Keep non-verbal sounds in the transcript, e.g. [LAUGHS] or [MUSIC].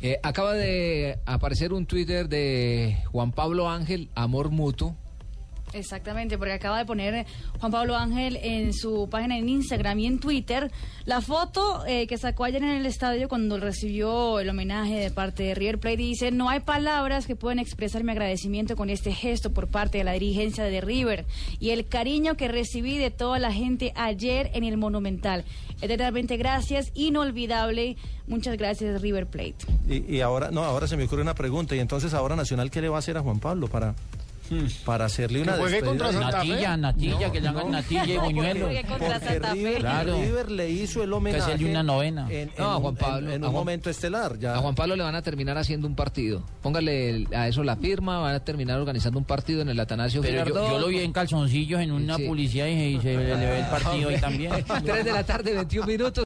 Eh, acaba de aparecer un Twitter de Juan Pablo Ángel, Amor Mutuo. Exactamente, porque acaba de poner Juan Pablo Ángel en su página en Instagram y en Twitter la foto eh, que sacó ayer en el estadio cuando recibió el homenaje de parte de River Plate dice, no hay palabras que puedan expresar mi agradecimiento con este gesto por parte de la dirigencia de River y el cariño que recibí de toda la gente ayer en el Monumental. Eternamente gracias, inolvidable. Muchas gracias River Plate. Y, y ahora, no, ahora se me ocurre una pregunta. Y entonces ahora Nacional, ¿qué le va a hacer a Juan Pablo para, para hacerle una despedida? Fe. Natilla, natilla, que le hagan natilla y [LAUGHS] buñuelo. Porque Santa Fe. River, Claro. River le hizo el homenaje hacerle una novena. en, en No, a un- Juan Pablo, en- en un Juan- momento estelar. Ya. A Juan Pablo le van a terminar haciendo un partido. Póngale el- a eso la firma, van a terminar organizando un partido en el Atanasio Pero yo, yo lo vi en calzoncillos en una Sí. publicidad y se, se le ve el partido ahí también. [LAUGHS] 3 de la tarde, 21 minutos.